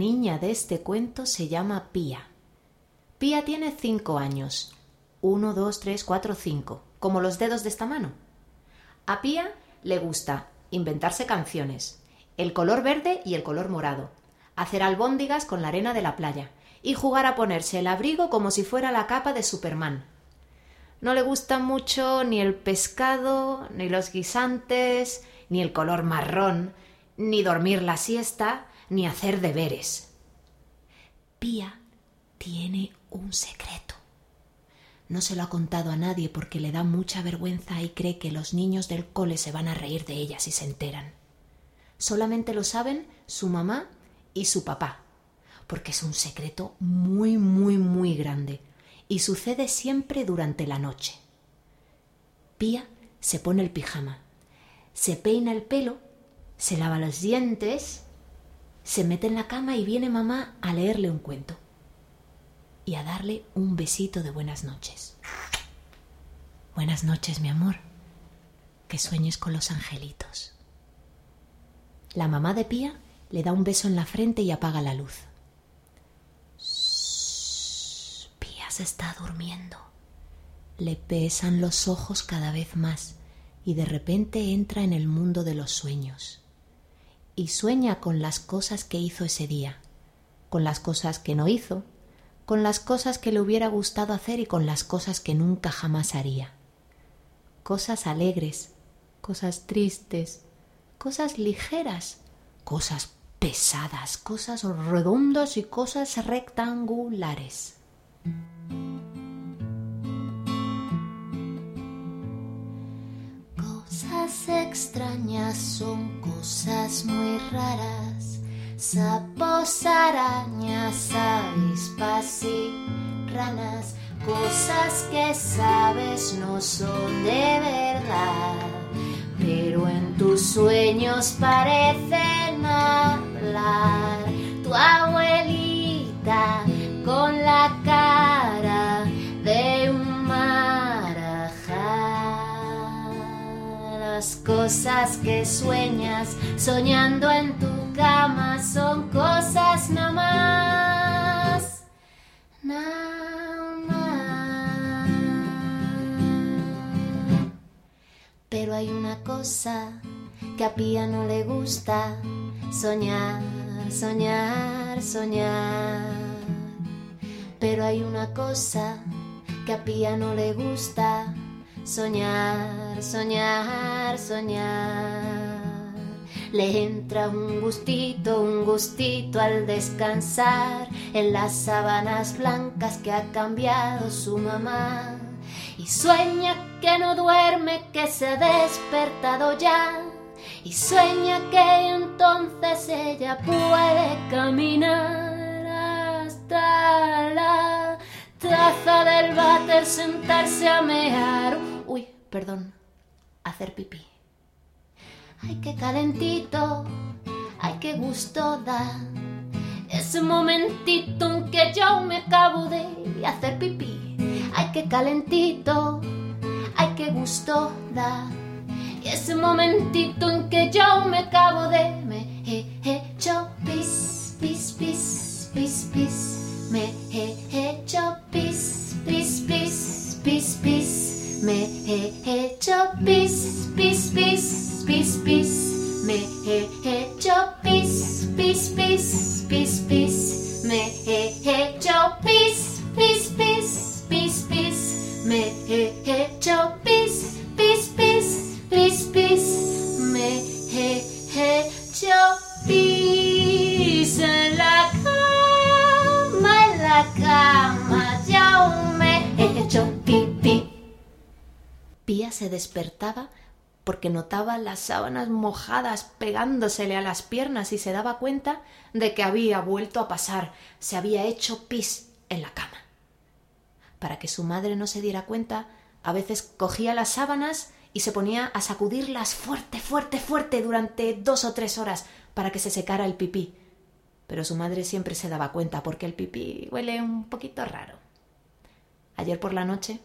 Niña de este cuento se llama Pía. Pía tiene cinco años. Uno, dos, tres, cuatro, cinco. Como los dedos de esta mano. A Pía le gusta inventarse canciones, el color verde y el color morado, hacer albóndigas con la arena de la playa y jugar a ponerse el abrigo como si fuera la capa de Superman. No le gusta mucho ni el pescado, ni los guisantes, ni el color marrón, ni dormir la siesta, ni hacer deberes. Pía tiene un secreto. No se lo ha contado a nadie porque le da mucha vergüenza y cree que los niños del cole se van a reír de ella si se enteran. Solamente lo saben su mamá y su papá, porque es un secreto muy, muy, muy grande y sucede siempre durante la noche. Pía se pone el pijama, se peina el pelo, se lava los dientes se mete en la cama y viene mamá a leerle un cuento y a darle un besito de buenas noches. Buenas noches, mi amor. Que sueñes con los angelitos. La mamá de Pía le da un beso en la frente y apaga la luz. Pía se está durmiendo. Le pesan los ojos cada vez más y de repente entra en el mundo de los sueños y sueña con las cosas que hizo ese día, con las cosas que no hizo, con las cosas que le hubiera gustado hacer y con las cosas que nunca jamás haría. Cosas alegres, cosas tristes, cosas ligeras, cosas pesadas, cosas redondas y cosas rectangulares. Extrañas son cosas muy raras. Sapos, arañas, avispas y ranas. Cosas que sabes no son de verdad. Pero en tus sueños parecen hablar. Tu abuelita con Las cosas que sueñas soñando en tu cama son cosas no más. Pero hay una cosa que a Pía no le gusta, soñar, soñar, soñar. Pero hay una cosa que a Pía no le gusta, Soñar, soñar, soñar. Le entra un gustito, un gustito al descansar en las sábanas blancas que ha cambiado su mamá. Y sueña que no duerme, que se ha despertado ya. Y sueña que entonces ella puede caminar hasta la taza del váter, sentarse a mear perdón. Hacer pipí. Ay, qué calentito. Ay, qué gusto da. Ese momentito en que yo me acabo de hacer pipí. Ay, qué calentito. Ay, qué gusto da. Ese momentito en que yo me acabo de hecho. Pía se despertaba porque notaba las sábanas mojadas pegándosele a las piernas y se daba cuenta de que había vuelto a pasar, se había hecho pis en la cama. Para que su madre no se diera cuenta, a veces cogía las sábanas y se ponía a sacudirlas fuerte, fuerte, fuerte durante dos o tres horas para que se secara el pipí. Pero su madre siempre se daba cuenta porque el pipí huele un poquito raro. Ayer por la noche,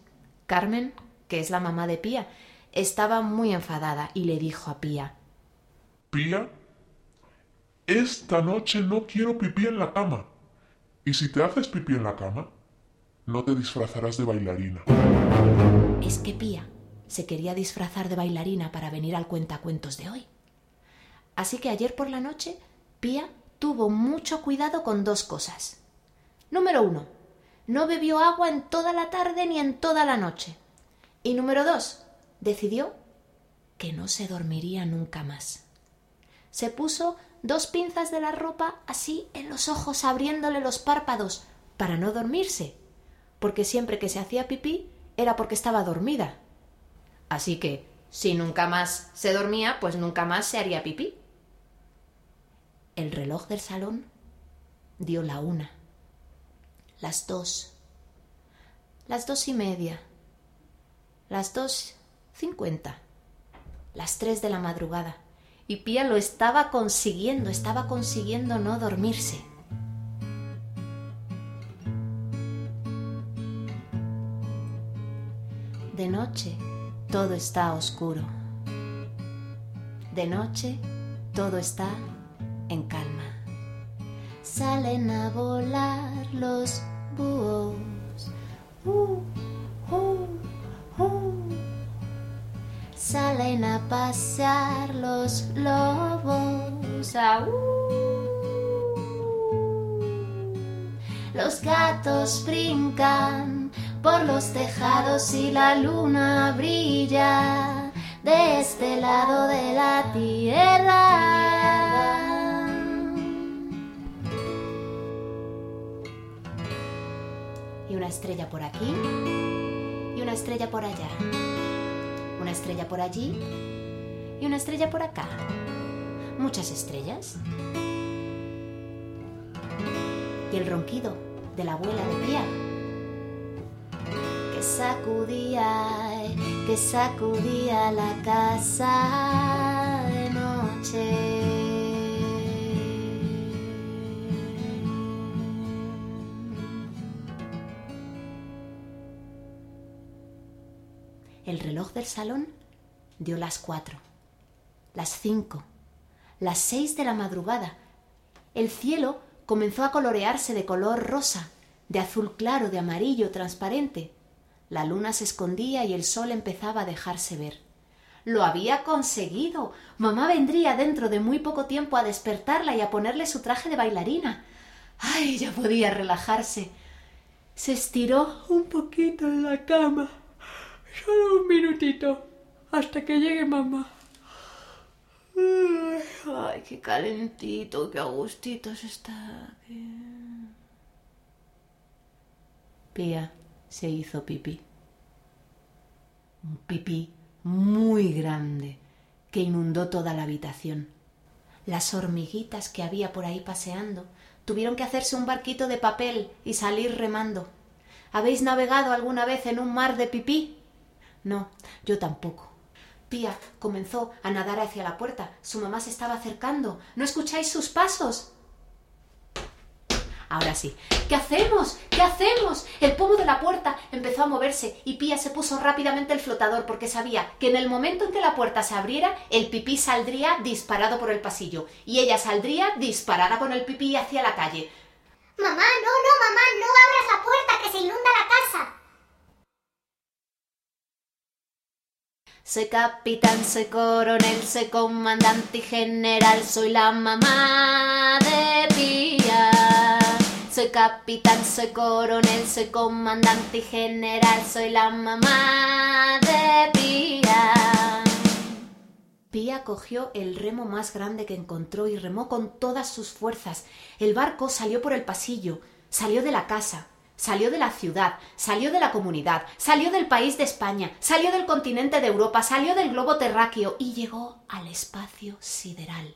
Carmen, que es la mamá de Pía, estaba muy enfadada y le dijo a Pía Pía, esta noche no quiero pipí en la cama. Y si te haces pipí en la cama, no te disfrazarás de bailarina. Es que Pía se quería disfrazar de bailarina para venir al cuentacuentos de hoy. Así que ayer por la noche, Pía tuvo mucho cuidado con dos cosas. Número uno, no bebió agua en toda la tarde ni en toda la noche. Y número dos, decidió que no se dormiría nunca más. Se puso dos pinzas de la ropa así en los ojos, abriéndole los párpados, para no dormirse, porque siempre que se hacía pipí era porque estaba dormida. Así que, si nunca más se dormía, pues nunca más se haría pipí. El reloj del salón dio la una, las dos, las dos y media, las dos cincuenta, las tres de la madrugada. Y Pía lo estaba consiguiendo, estaba consiguiendo no dormirse. De noche todo está oscuro. De noche todo está en calma. Salen a volar los búhos. Uh, uh, uh. Salen a pasear los lobos. Los gatos brincan por los tejados y la luna brilla de este lado de la tierra. Una estrella por aquí y una estrella por allá. Una estrella por allí y una estrella por acá. Muchas estrellas. Y el ronquido de la abuela de Pía que sacudía, que sacudía la casa de noche. El reloj del salón dio las cuatro, las cinco, las seis de la madrugada. El cielo comenzó a colorearse de color rosa, de azul claro, de amarillo transparente. La luna se escondía y el sol empezaba a dejarse ver. Lo había conseguido. Mamá vendría dentro de muy poco tiempo a despertarla y a ponerle su traje de bailarina. Ay, ya podía relajarse. Se estiró un poquito en la cama. Solo un minutito. Hasta que llegue mamá. Ay, qué calentito, qué agustito se está. Pía se hizo pipí. Un pipí muy grande que inundó toda la habitación. Las hormiguitas que había por ahí paseando tuvieron que hacerse un barquito de papel y salir remando. ¿Habéis navegado alguna vez en un mar de pipí? No, yo tampoco. Pía comenzó a nadar hacia la puerta. Su mamá se estaba acercando. ¿No escucháis sus pasos? Ahora sí. ¿Qué hacemos? ¿Qué hacemos? El pomo de la puerta empezó a moverse y Pía se puso rápidamente el flotador porque sabía que en el momento en que la puerta se abriera, el pipí saldría disparado por el pasillo y ella saldría disparada con el pipí hacia la calle. Mamá, no, no, mamá, no abras la puerta, que se inunda la casa. Soy capitán, soy coronel, soy comandante y general, soy la mamá de Pía. Soy capitán, soy coronel, soy comandante y general, soy la mamá de Pía. Pía cogió el remo más grande que encontró y remó con todas sus fuerzas. El barco salió por el pasillo, salió de la casa, salió de la ciudad, salió de la comunidad, salió del país de España, salió del continente de Europa, salió del globo terráqueo y llegó al espacio sideral,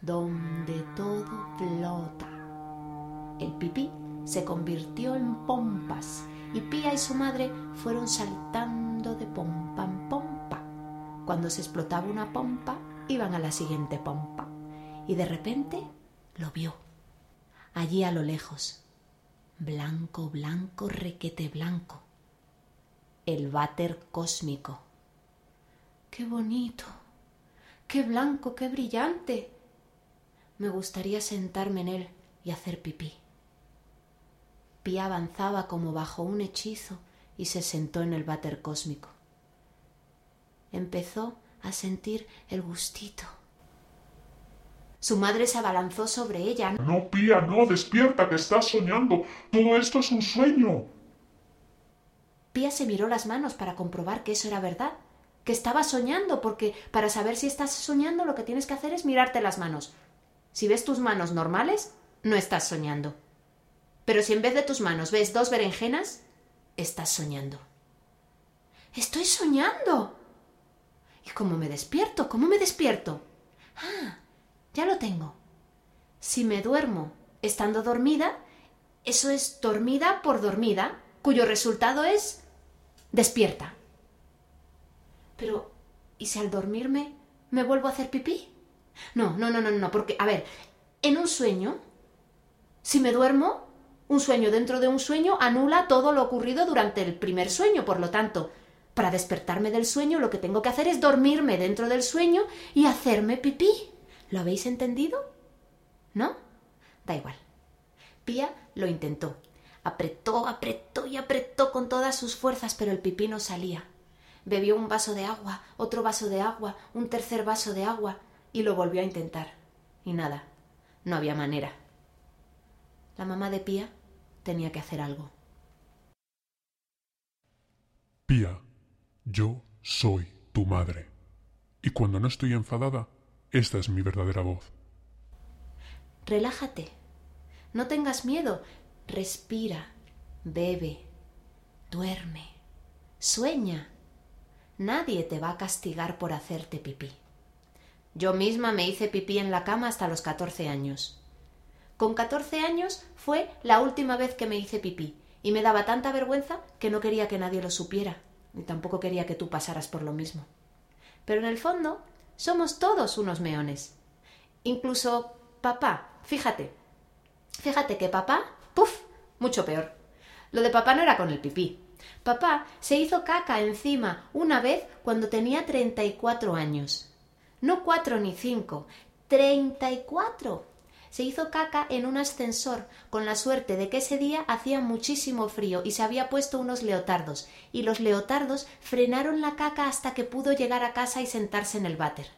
donde todo flota. El pipí se convirtió en pompas y Pía y su madre fueron saltando de pompa en pompa. Cuando se explotaba una pompa, iban a la siguiente pompa. Y de repente lo vio, allí a lo lejos, blanco, blanco, requete blanco. El váter cósmico. ¡Qué bonito! ¡Qué blanco, qué brillante! Me gustaría sentarme en él y hacer pipí. Pía avanzaba como bajo un hechizo y se sentó en el váter cósmico. Empezó a sentir el gustito. Su madre se abalanzó sobre ella. No, Pía, no, despierta, que estás soñando. Todo esto es un sueño. Pía se miró las manos para comprobar que eso era verdad, que estaba soñando, porque para saber si estás soñando lo que tienes que hacer es mirarte las manos. Si ves tus manos normales, no estás soñando. Pero si en vez de tus manos ves dos berenjenas, estás soñando. Estoy soñando. ¿Y cómo me despierto? ¿Cómo me despierto? Ah, ya lo tengo. Si me duermo estando dormida, eso es dormida por dormida, cuyo resultado es despierta. Pero, ¿y si al dormirme me vuelvo a hacer pipí? No, no, no, no, no, porque, a ver, en un sueño, si me duermo, un sueño dentro de un sueño anula todo lo ocurrido durante el primer sueño, por lo tanto, para despertarme del sueño lo que tengo que hacer es dormirme dentro del sueño y hacerme pipí. ¿Lo habéis entendido? ¿No? Da igual. Pía lo intentó. Apretó, apretó y apretó con todas sus fuerzas, pero el pipí no salía. Bebió un vaso de agua, otro vaso de agua, un tercer vaso de agua, y lo volvió a intentar. Y nada, no había manera. La mamá de Pía tenía que hacer algo. Pía, yo soy tu madre. Y cuando no estoy enfadada, esta es mi verdadera voz. Relájate. No tengas miedo. Respira. Bebe. Duerme. Sueña. Nadie te va a castigar por hacerte pipí. Yo misma me hice pipí en la cama hasta los catorce años. Con catorce años fue la última vez que me hice pipí, y me daba tanta vergüenza que no quería que nadie lo supiera, y tampoco quería que tú pasaras por lo mismo. Pero en el fondo somos todos unos meones. Incluso papá, fíjate. Fíjate que papá, ¡puf! mucho peor. Lo de papá no era con el pipí. Papá se hizo caca encima una vez cuando tenía treinta y cuatro años. No cuatro ni cinco, treinta y cuatro. Se hizo caca en un ascensor, con la suerte de que ese día hacía muchísimo frío y se había puesto unos leotardos, y los leotardos frenaron la caca hasta que pudo llegar a casa y sentarse en el váter.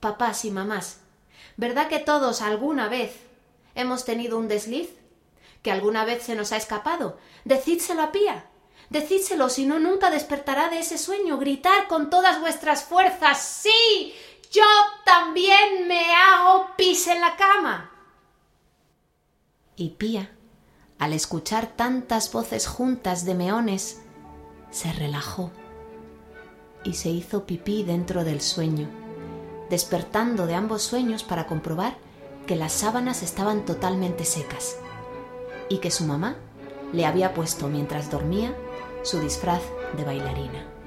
Papás y mamás, ¿verdad que todos alguna vez hemos tenido un desliz? ¿Que alguna vez se nos ha escapado? Decídselo a Pía. Decídselo, si no nunca despertará de ese sueño. Gritar con todas vuestras fuerzas. ¡Sí! Yo también me hago pis en la cama. Y Pía, al escuchar tantas voces juntas de meones, se relajó y se hizo pipí dentro del sueño, despertando de ambos sueños para comprobar que las sábanas estaban totalmente secas y que su mamá le había puesto mientras dormía su disfraz de bailarina.